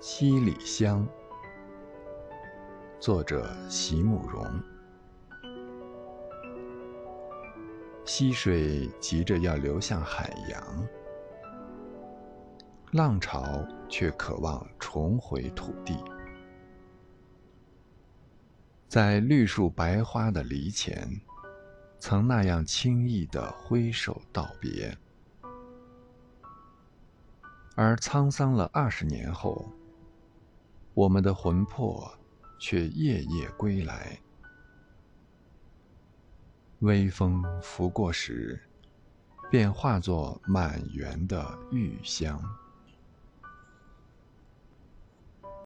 七里香，作者席慕容。溪水急着要流向海洋，浪潮却渴望重回土地。在绿树白花的篱前，曾那样轻易的挥手道别，而沧桑了二十年后。我们的魂魄却夜夜归来，微风拂过时，便化作满园的玉香。